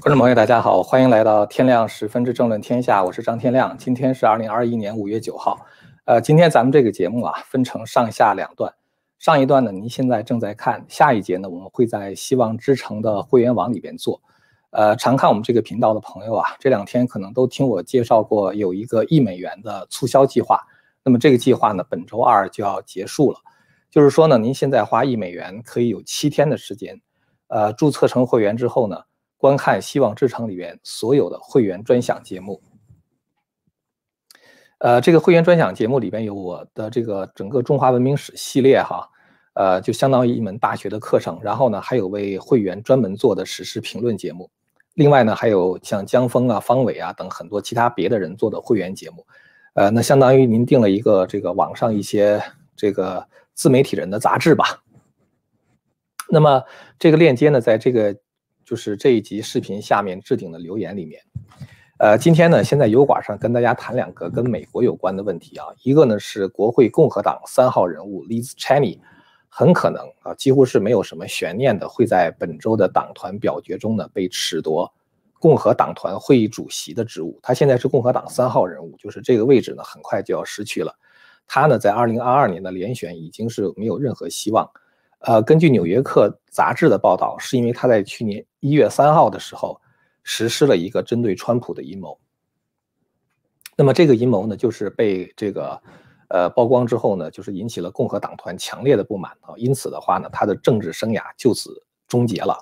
观众朋友，大家好，欢迎来到天亮十分之政论天下，我是张天亮。今天是二零二一年五月九号，呃，今天咱们这个节目啊，分成上下两段。上一段呢，您现在正在看；下一节呢，我们会在希望之城的会员网里边做。呃，常看我们这个频道的朋友啊，这两天可能都听我介绍过有一个一美元的促销计划。那么这个计划呢，本周二就要结束了。就是说呢，您现在花一美元可以有七天的时间，呃，注册成会员之后呢。观看《希望之城》里边所有的会员专享节目，呃，这个会员专享节目里边有我的这个整个中华文明史系列哈，呃，就相当于一门大学的课程。然后呢，还有为会员专门做的史诗评论节目。另外呢，还有像江峰啊、方伟啊等很多其他别的人做的会员节目。呃，那相当于您订了一个这个网上一些这个自媒体人的杂志吧。那么这个链接呢，在这个。就是这一集视频下面置顶的留言里面，呃，今天呢，先在油管上跟大家谈两个跟美国有关的问题啊。一个呢是国会共和党三号人物 Liz Cheney，很可能啊，几乎是没有什么悬念的，会在本周的党团表决中呢被褫夺共和党团会议主席的职务。他现在是共和党三号人物，就是这个位置呢很快就要失去了。他呢在2022年的连选已经是没有任何希望。呃，根据《纽约客》杂志的报道，是因为他在去年一月三号的时候实施了一个针对川普的阴谋。那么这个阴谋呢，就是被这个呃曝光之后呢，就是引起了共和党团强烈的不满啊。因此的话呢，他的政治生涯就此终结了。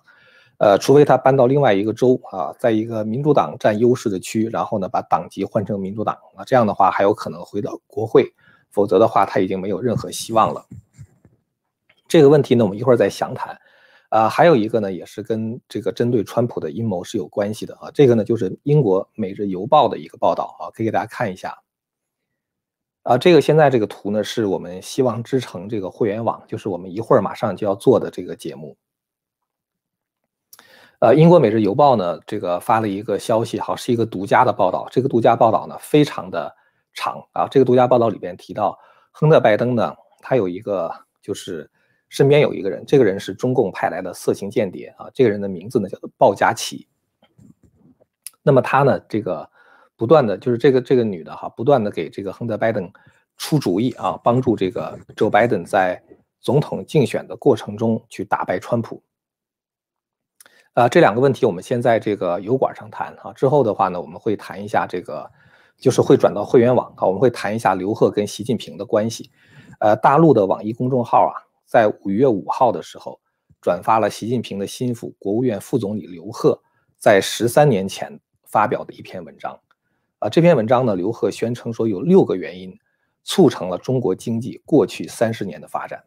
呃，除非他搬到另外一个州啊，在一个民主党占优势的区，然后呢把党籍换成民主党啊，这样的话还有可能回到国会。否则的话，他已经没有任何希望了。这个问题呢，我们一会儿再详谈。啊，还有一个呢，也是跟这个针对川普的阴谋是有关系的啊。这个呢，就是英国《每日邮报》的一个报道啊，可以给大家看一下。啊，这个现在这个图呢，是我们希望之城这个会员网，就是我们一会儿马上就要做的这个节目。呃，英国《每日邮报》呢，这个发了一个消息，哈，是一个独家的报道。这个独家报道呢，非常的长啊。这个独家报道里边提到，亨特·拜登呢，他有一个就是。身边有一个人，这个人是中共派来的色情间谍啊。这个人的名字呢叫做鲍佳琪。那么他呢，这个不断的就是这个这个女的哈，不断的给这个亨特·拜登出主意啊，帮助这个 Joe Biden 在总统竞选的过程中去打败川普。啊，这两个问题我们先在这个油管上谈啊。之后的话呢，我们会谈一下这个，就是会转到会员网啊，我们会谈一下刘鹤跟习近平的关系。呃，大陆的网易公众号啊。在五月五号的时候，转发了习近平的心腹、国务院副总理刘鹤在十三年前发表的一篇文章。啊，这篇文章呢，刘鹤宣称说有六个原因促成了中国经济过去三十年的发展。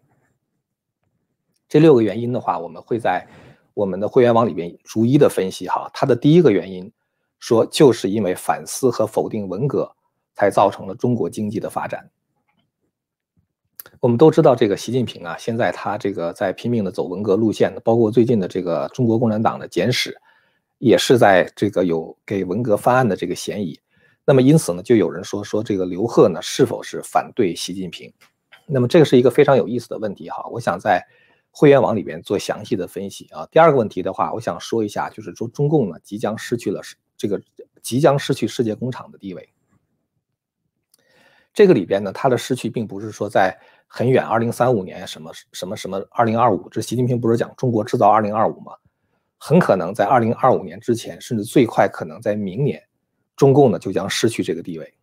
这六个原因的话，我们会在我们的会员网里边逐一的分析哈。他的第一个原因说，就是因为反思和否定文革，才造成了中国经济的发展。我们都知道，这个习近平啊，现在他这个在拼命的走文革路线，包括最近的这个中国共产党的简史，也是在这个有给文革翻案的这个嫌疑。那么因此呢，就有人说说这个刘鹤呢是否是反对习近平？那么这个是一个非常有意思的问题哈。我想在会员网里边做详细的分析啊。第二个问题的话，我想说一下，就是说中共呢即将失去了这个即将失去世界工厂的地位。这个里边呢，它的失去并不是说在。很远，二零三五年什么什么什么二零二五，这习近平不是讲中国制造二零二五吗？很可能在二零二五年之前，甚至最快可能在明年，中共呢就将失去这个地位。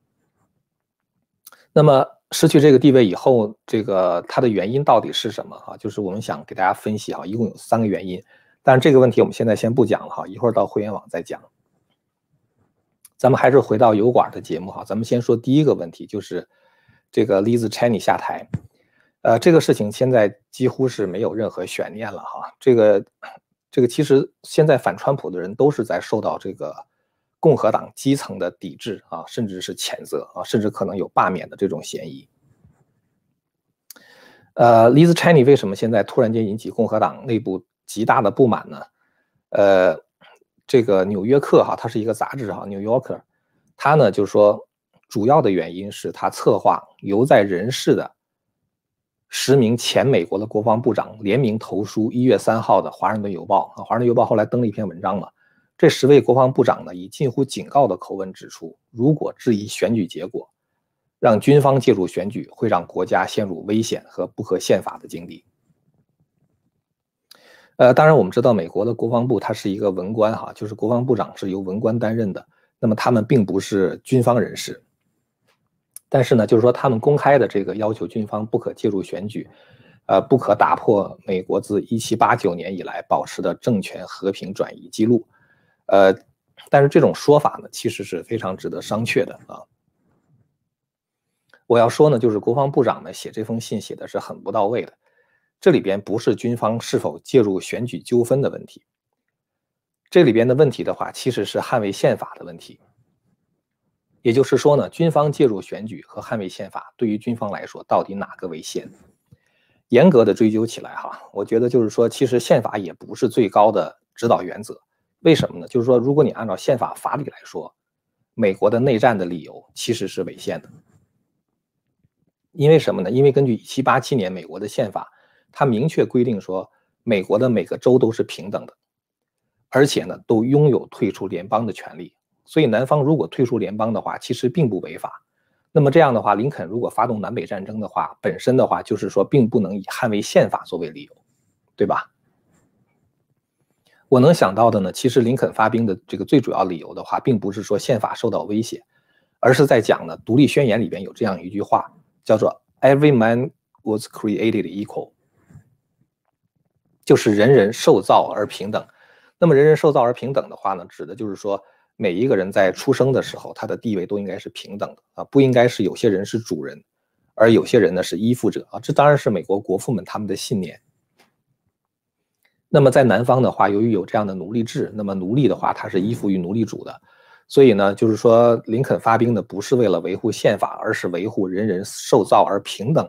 那么失去这个地位以后，这个它的原因到底是什么？哈，就是我们想给大家分析哈，一共有三个原因，但是这个问题我们现在先不讲了哈，一会儿到会员网再讲。咱们还是回到油管的节目哈，咱们先说第一个问题，就是这个 Liz Cheney 下台。呃，这个事情现在几乎是没有任何悬念了哈。这个，这个其实现在反川普的人都是在受到这个共和党基层的抵制啊，甚至是谴责啊，甚至可能有罢免的这种嫌疑。呃，Liz Cheney 为什么现在突然间引起共和党内部极大的不满呢？呃，这个《纽约客》哈，它是一个杂志哈，《New Yorker》，它呢就是说主要的原因是他策划留在人世的。十名前美国的国防部长联名投书一月三号的《华盛顿邮报》啊，《华盛顿邮报》后来登了一篇文章嘛，这十位国防部长呢，以近乎警告的口吻指出，如果质疑选举结果，让军方介入选举，会让国家陷入危险和不合宪法的境地。呃，当然我们知道，美国的国防部它是一个文官哈，就是国防部长是由文官担任的，那么他们并不是军方人士。但是呢，就是说他们公开的这个要求军方不可介入选举，呃，不可打破美国自一七八九年以来保持的政权和平转移记录。呃，但是这种说法呢，其实是非常值得商榷的啊。我要说呢，就是国防部长呢写这封信写的是很不到位的。这里边不是军方是否介入选举纠纷的问题，这里边的问题的话，其实是捍卫宪法的问题。也就是说呢，军方介入选举和捍卫宪法，对于军方来说，到底哪个为先？严格的追究起来，哈，我觉得就是说，其实宪法也不是最高的指导原则。为什么呢？就是说，如果你按照宪法法理来说，美国的内战的理由其实是违宪的。因为什么呢？因为根据一七八七年美国的宪法，它明确规定说，美国的每个州都是平等的，而且呢，都拥有退出联邦的权利。所以，南方如果退出联邦的话，其实并不违法。那么这样的话，林肯如果发动南北战争的话，本身的话就是说，并不能以捍卫宪法作为理由，对吧？我能想到的呢，其实林肯发兵的这个最主要理由的话，并不是说宪法受到威胁，而是在讲呢，独立宣言里边有这样一句话，叫做 “Every man was created equal”，就是人人受造而平等。那么人人受造而平等的话呢，指的就是说每一个人在出生的时候，他的地位都应该是平等的啊，不应该是有些人是主人，而有些人呢是依附者啊。这当然是美国国父们他们的信念。那么在南方的话，由于有这样的奴隶制，那么奴隶的话他是依附于奴隶主的，所以呢，就是说林肯发兵的不是为了维护宪法，而是维护人人受造而平等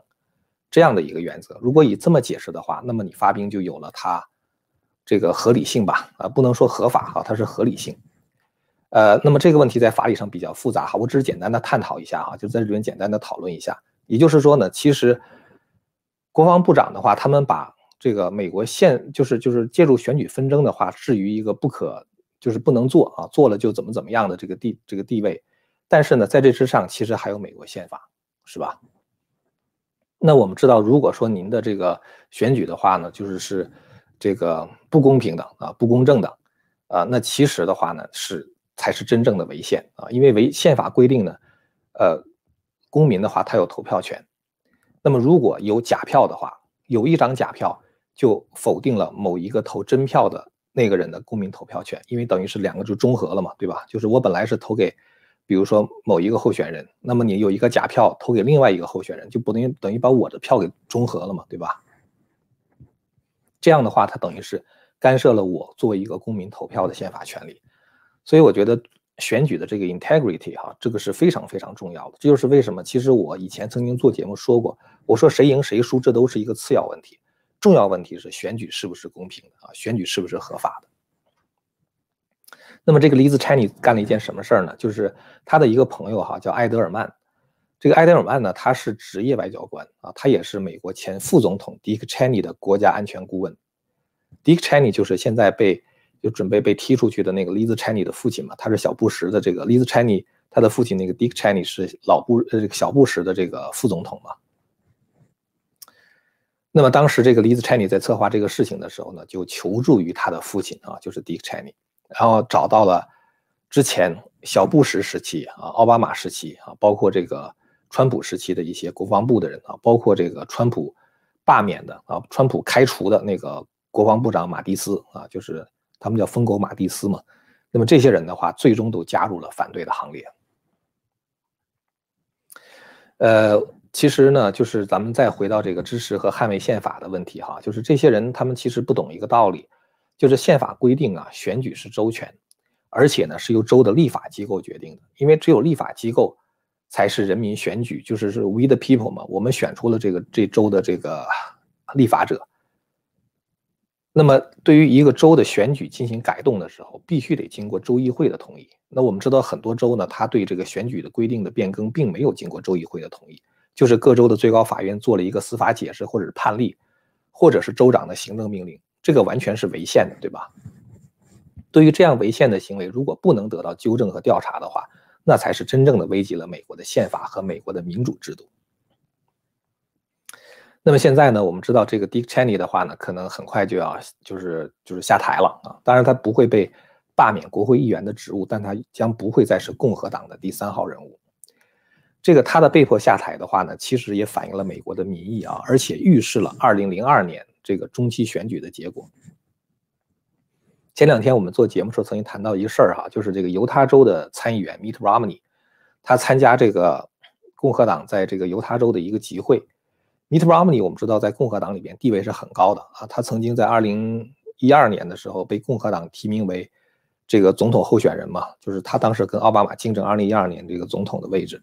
这样的一个原则。如果以这么解释的话，那么你发兵就有了它这个合理性吧？啊，不能说合法哈，它是合理性。呃，那么这个问题在法理上比较复杂哈，我只是简单的探讨一下哈，就在这里边简单的讨论一下。也就是说呢，其实国防部长的话，他们把这个美国现就是就是介入选举纷争的话，置于一个不可就是不能做啊，做了就怎么怎么样的这个地这个地位。但是呢，在这之上，其实还有美国宪法，是吧？那我们知道，如果说您的这个选举的话呢，就是是这个不公平的啊，不公正的啊，那其实的话呢，是才是真正的违宪啊，因为违宪法规定呢，呃，公民的话他有投票权，那么如果有假票的话，有一张假票。就否定了某一个投真票的那个人的公民投票权，因为等于是两个就中和了嘛，对吧？就是我本来是投给，比如说某一个候选人，那么你有一个假票投给另外一个候选人，就不等于等于把我的票给中和了嘛，对吧？这样的话，他等于是干涉了我作为一个公民投票的宪法权利，所以我觉得选举的这个 integrity 哈，这个是非常非常重要的。这就是为什么，其实我以前曾经做节目说过，我说谁赢谁输，这都是一个次要问题。重要问题是选举是不是公平的啊？选举是不是合法的？那么这个 Liz Cheney 干了一件什么事儿呢？就是他的一个朋友哈，叫埃德尔曼。这个埃德尔曼呢，他是职业外交官啊，他也是美国前副总统 Dick Cheney 的国家安全顾问。Dick Cheney 就是现在被就准备被踢出去的那个 Liz Cheney 的父亲嘛，他是小布什的这个 Liz Cheney，他的父亲那个 Dick Cheney 是老布呃这个小布什的这个副总统嘛。那么当时这个 Liz Cheney 在策划这个事情的时候呢，就求助于他的父亲啊，就是 Dick Cheney，然后找到了之前小布什时期啊、奥巴马时期啊，包括这个川普时期的一些国防部的人啊，包括这个川普罢免的啊、川普开除的那个国防部长马蒂斯啊，就是他们叫疯狗马蒂斯嘛。那么这些人的话，最终都加入了反对的行列。呃。其实呢，就是咱们再回到这个支持和捍卫宪法的问题哈，就是这些人他们其实不懂一个道理，就是宪法规定啊，选举是州权，而且呢是由州的立法机构决定的，因为只有立法机构才是人民选举，就是是 we the people 嘛，我们选出了这个这州的这个立法者。那么对于一个州的选举进行改动的时候，必须得经过州议会的同意。那我们知道很多州呢，他对这个选举的规定的变更，并没有经过州议会的同意。就是各州的最高法院做了一个司法解释，或者是判例，或者是州长的行政命令，这个完全是违宪的，对吧？对于这样违宪的行为，如果不能得到纠正和调查的话，那才是真正的危及了美国的宪法和美国的民主制度。那么现在呢，我们知道这个 Dick Cheney 的话呢，可能很快就要就是就是下台了啊。当然他不会被罢免国会议员的职务，但他将不会再是共和党的第三号人物。这个他的被迫下台的话呢，其实也反映了美国的民意啊，而且预示了2002年这个中期选举的结果。前两天我们做节目时候曾经谈到一个事儿哈，就是这个犹他州的参议员 Mitt Romney，他参加这个共和党在这个犹他州的一个集会。Mitt Romney，我们知道在共和党里边地位是很高的啊。他曾经在2012年的时候被共和党提名为这个总统候选人嘛，就是他当时跟奥巴马竞争2012年这个总统的位置。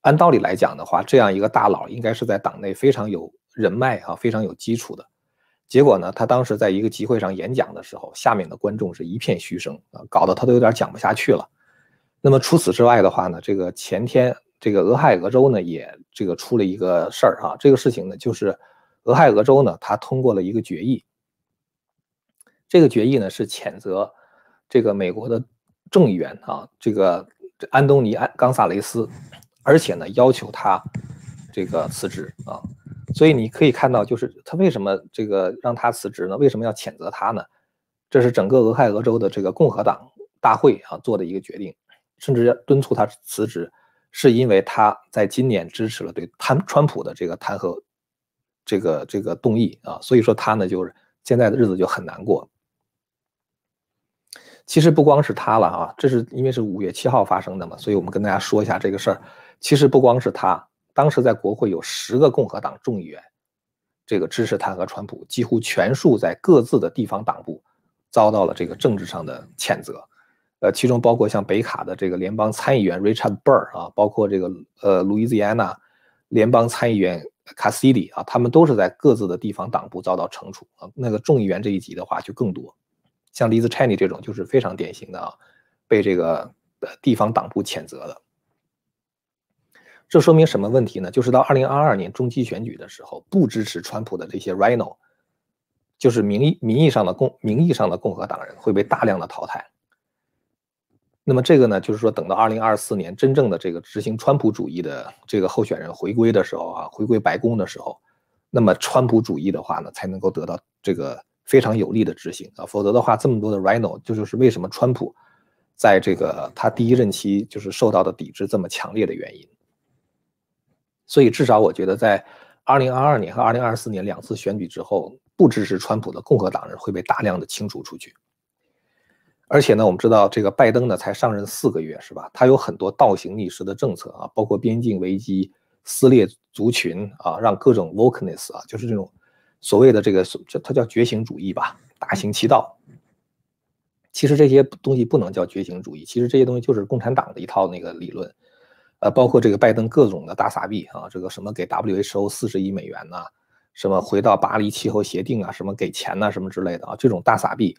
按道理来讲的话，这样一个大佬应该是在党内非常有人脉啊，非常有基础的。结果呢，他当时在一个集会上演讲的时候，下面的观众是一片嘘声啊，搞得他都有点讲不下去了。那么除此之外的话呢，这个前天。这个俄亥俄州呢，也这个出了一个事儿啊。这个事情呢，就是俄亥俄州呢，他通过了一个决议。这个决议呢，是谴责这个美国的众议员啊，这个安东尼安冈萨雷斯，而且呢，要求他这个辞职啊。所以你可以看到，就是他为什么这个让他辞职呢？为什么要谴责他呢？这是整个俄亥俄州的这个共和党大会啊做的一个决定，甚至要敦促他辞职。是因为他在今年支持了对川川普的这个弹劾，这个这个动议啊，所以说他呢就是现在的日子就很难过。其实不光是他了啊，这是因为是五月七号发生的嘛，所以我们跟大家说一下这个事儿。其实不光是他，当时在国会有十个共和党众议员，这个支持弹劾川普，几乎全数在各自的地方党部遭到了这个政治上的谴责。呃，其中包括像北卡的这个联邦参议员 Richard Burr 啊，包括这个呃路易斯安那联邦参议员 Cassidy 啊，他们都是在各自的地方党部遭到惩处啊。那个众议员这一级的话就更多，像 Liz Cheney 这种就是非常典型的啊，被这个地方党部谴责的。这说明什么问题呢？就是到二零二二年中期选举的时候，不支持川普的这些 Rhino，就是名义名义上的共名义上的共和党人会被大量的淘汰。那么这个呢，就是说，等到二零二四年真正的这个执行川普主义的这个候选人回归的时候啊，回归白宫的时候，那么川普主义的话呢，才能够得到这个非常有力的执行啊，否则的话，这么多的 Rhino，这就是为什么川普在这个他第一任期就是受到的抵制这么强烈的原因。所以至少我觉得，在二零二二年和二零二四年两次选举之后，不支持川普的共和党人会被大量的清除出去。而且呢，我们知道这个拜登呢才上任四个月，是吧？他有很多倒行逆施的政策啊，包括边境危机、撕裂族群啊，让各种 wokeness 啊，就是这种所谓的这个，这它叫觉醒主义吧，大行其道。其实这些东西不能叫觉醒主义，其实这些东西就是共产党的一套那个理论。呃，包括这个拜登各种的大撒币啊，这个什么给 WHO 四十亿美元呐，什么回到巴黎气候协定啊，什么给钱呐，什么之类的啊，这种大撒币。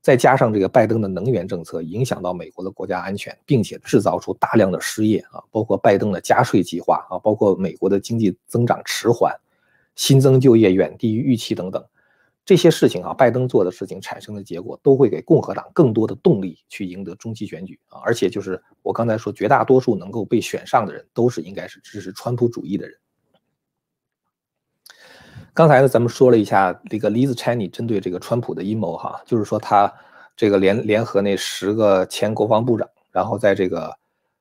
再加上这个拜登的能源政策影响到美国的国家安全，并且制造出大量的失业啊，包括拜登的加税计划啊，包括美国的经济增长迟缓，新增就业远低于预期等等，这些事情啊，拜登做的事情产生的结果，都会给共和党更多的动力去赢得中期选举啊，而且就是我刚才说，绝大多数能够被选上的人，都是应该是支持川普主义的人。刚才呢，咱们说了一下这个 Liz Cheney 针对这个川普的阴谋哈，就是说他这个联联合那十个前国防部长，然后在这个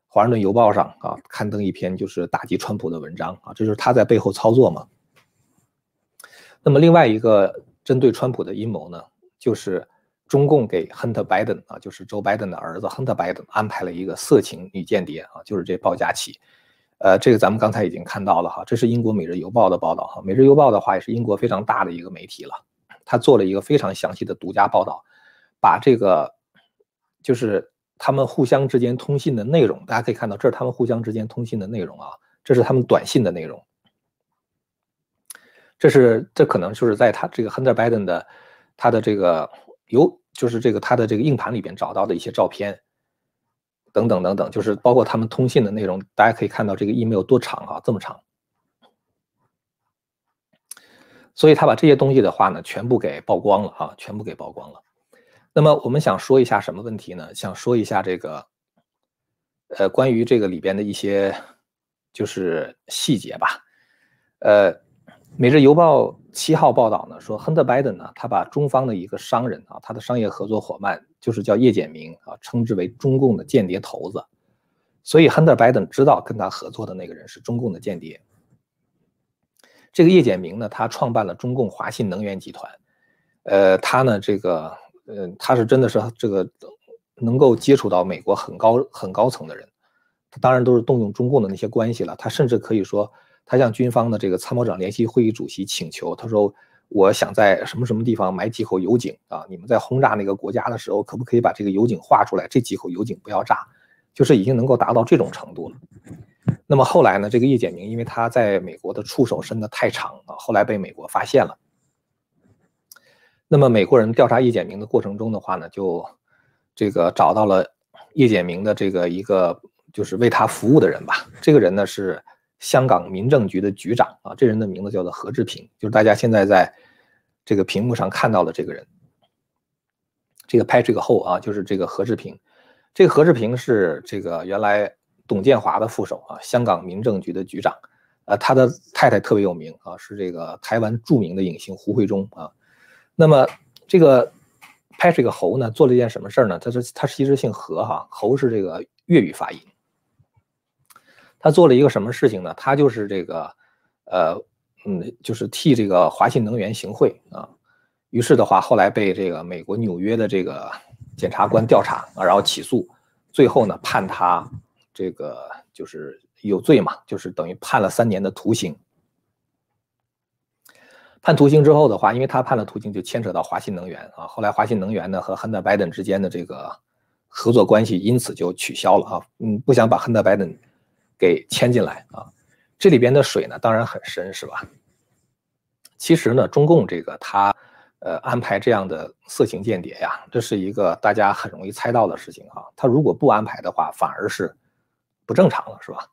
华盛顿邮报上啊刊登一篇就是打击川普的文章啊，这就是他在背后操作嘛。那么另外一个针对川普的阴谋呢，就是中共给 Hunter Biden 啊，就是 Joe Biden 的儿子 Hunter Biden 安排了一个色情女间谍啊，就是这鲍佳琪。呃，这个咱们刚才已经看到了哈，这是英国《每日邮报》的报道哈，《每日邮报》的话也是英国非常大的一个媒体了，他做了一个非常详细的独家报道，把这个就是他们互相之间通信的内容，大家可以看到，这是他们互相之间通信的内容啊，这是他们短信的内容，这是这可能就是在他这个 Hunter Biden 的他的这个有就是这个他的这个硬盘里边找到的一些照片。等等等等，就是包括他们通信的内容，大家可以看到这个 email 多长啊，这么长。所以他把这些东西的话呢，全部给曝光了啊，全部给曝光了。那么我们想说一下什么问题呢？想说一下这个，呃，关于这个里边的一些就是细节吧。呃，《每日邮报》七号报道呢，说亨特·拜登呢，他把中方的一个商人啊，他的商业合作伙伴就是叫叶简明啊，称之为中共的间谍头子。所以亨特·拜登知道跟他合作的那个人是中共的间谍。这个叶简明呢，他创办了中共华信能源集团。呃，他呢，这个，呃，他是真的是这个能够接触到美国很高很高层的人，他当然都是动用中共的那些关系了。他甚至可以说，他向军方的这个参谋长联席会议主席请求，他说：“我想在什么什么地方埋几口油井啊？你们在轰炸那个国家的时候，可不可以把这个油井画出来？这几口油井不要炸，就是已经能够达到这种程度了。”那么后来呢，这个叶简明因为他在美国的触手伸得太长啊，后来被美国发现了。那么美国人调查叶简明的过程中的话呢，就这个找到了叶简明的这个一个就是为他服务的人吧。这个人呢是香港民政局的局长啊，这人的名字叫做何志平，就是大家现在在这个屏幕上看到的这个人。这个拍这个后啊，就是这个何志平。这个何志平是这个原来董建华的副手啊，香港民政局的局长。呃，他的太太特别有名啊，是这个台湾著名的影星胡慧中啊。那么这个 Patrick 侯呢，做了一件什么事儿呢？他是他其实姓何哈，侯是这个粤语发音。他做了一个什么事情呢？他就是这个，呃，嗯，就是替这个华信能源行贿啊。于是的话，后来被这个美国纽约的这个检察官调查啊，然后起诉，最后呢判他这个就是有罪嘛，就是等于判了三年的徒刑。判徒刑之后的话，因为他判了徒刑，就牵扯到华信能源啊。后来华信能源呢和亨特·拜登之间的这个合作关系因此就取消了啊。嗯，不想把亨特·拜登给牵进来啊。这里边的水呢当然很深，是吧？其实呢，中共这个他呃安排这样的色情间谍呀，这是一个大家很容易猜到的事情哈。他如果不安排的话，反而是不正常了，是吧？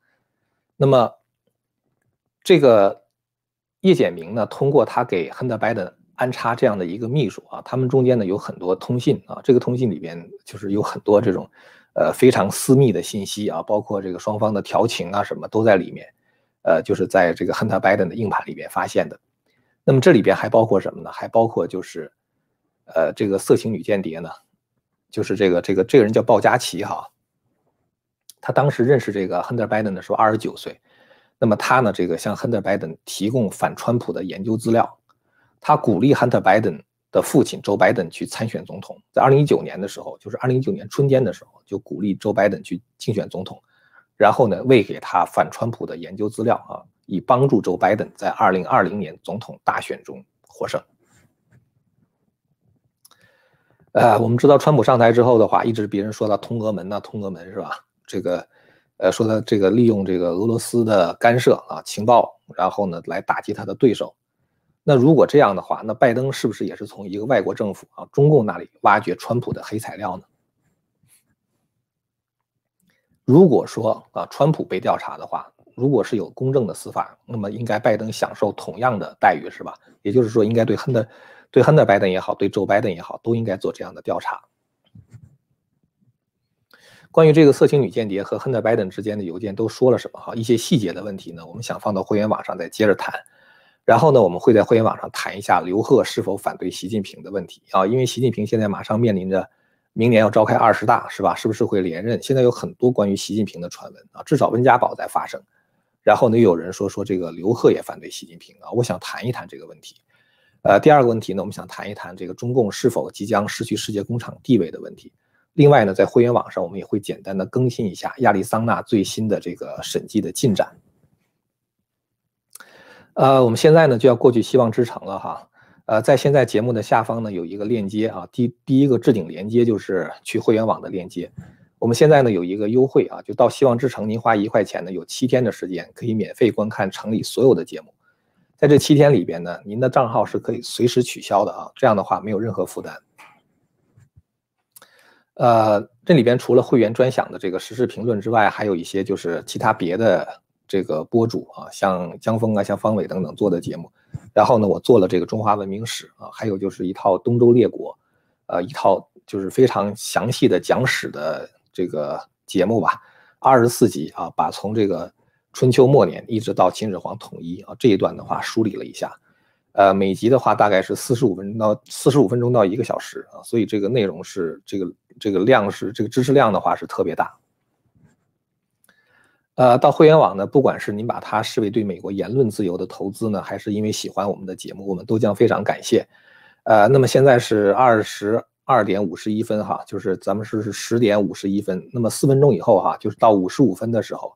那么这个。叶简明呢，通过他给亨德·拜登安插这样的一个秘书啊，他们中间呢有很多通信啊，这个通信里边就是有很多这种，呃非常私密的信息啊，包括这个双方的调情啊什么都在里面，呃就是在这个亨特·拜登的硬盘里边发现的。那么这里边还包括什么呢？还包括就是，呃这个色情女间谍呢，就是这个这个这个人叫鲍佳琪哈，他当时认识这个亨特·拜登的时候二十九岁。那么他呢？这个向亨特·拜登提供反川普的研究资料，他鼓励亨特·拜登的父亲周拜登去参选总统。在二零一九年的时候，就是二零一九年春天的时候，就鼓励周拜登去竞选总统，然后呢，喂给他反川普的研究资料啊，以帮助周拜登在二零二零年总统大选中获胜。呃，我们知道川普上台之后的话，一直别人说他通俄门呐，通俄门是吧？这个。呃，说他这个利用这个俄罗斯的干涉啊，情报，然后呢来打击他的对手。那如果这样的话，那拜登是不是也是从一个外国政府啊，中共那里挖掘川普的黑材料呢？如果说啊，川普被调查的话，如果是有公正的司法，那么应该拜登享受同样的待遇，是吧？也就是说，应该对亨特、对亨特拜登也好，对周拜登也好，都应该做这样的调查。关于这个色情女间谍和亨特·拜登之间的邮件都说了什么？哈，一些细节的问题呢，我们想放到会员网上再接着谈。然后呢，我们会在会员网上谈一下刘鹤是否反对习近平的问题啊，因为习近平现在马上面临着明年要召开二十大，是吧？是不是会连任？现在有很多关于习近平的传闻啊，至少温家宝在发声。然后呢，有人说说这个刘鹤也反对习近平啊，我想谈一谈这个问题。呃，第二个问题呢，我们想谈一谈这个中共是否即将失去世界工厂地位的问题。另外呢，在会员网上，我们也会简单的更新一下亚利桑那最新的这个审计的进展。呃，我们现在呢就要过去希望之城了哈。呃，在现在节目的下方呢有一个链接啊，第第一个置顶链接就是去会员网的链接。我们现在呢有一个优惠啊，就到希望之城，您花一块钱呢，有七天的时间可以免费观看城里所有的节目。在这七天里边呢，您的账号是可以随时取消的啊，这样的话没有任何负担。呃，这里边除了会员专享的这个实时评论之外，还有一些就是其他别的这个播主啊，像江峰啊、像方伟等等做的节目。然后呢，我做了这个中华文明史啊，还有就是一套东周列国，呃，一套就是非常详细的讲史的这个节目吧，二十四集啊，把从这个春秋末年一直到秦始皇统一啊这一段的话梳理了一下。呃，每集的话大概是四十五分钟到四十五分钟到一个小时啊，所以这个内容是这个这个量是这个知识量的话是特别大。呃，到会员网呢，不管是您把它视为对美国言论自由的投资呢，还是因为喜欢我们的节目，我们都将非常感谢。呃，那么现在是二十二点五十一分哈，就是咱们是是十点五十一分，那么四分钟以后哈，就是到五十五分的时候，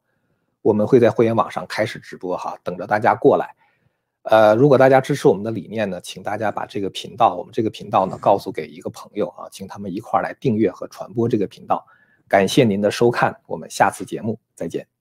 我们会在会员网上开始直播哈，等着大家过来。呃，如果大家支持我们的理念呢，请大家把这个频道，我们这个频道呢，告诉给一个朋友啊，请他们一块儿来订阅和传播这个频道。感谢您的收看，我们下次节目再见。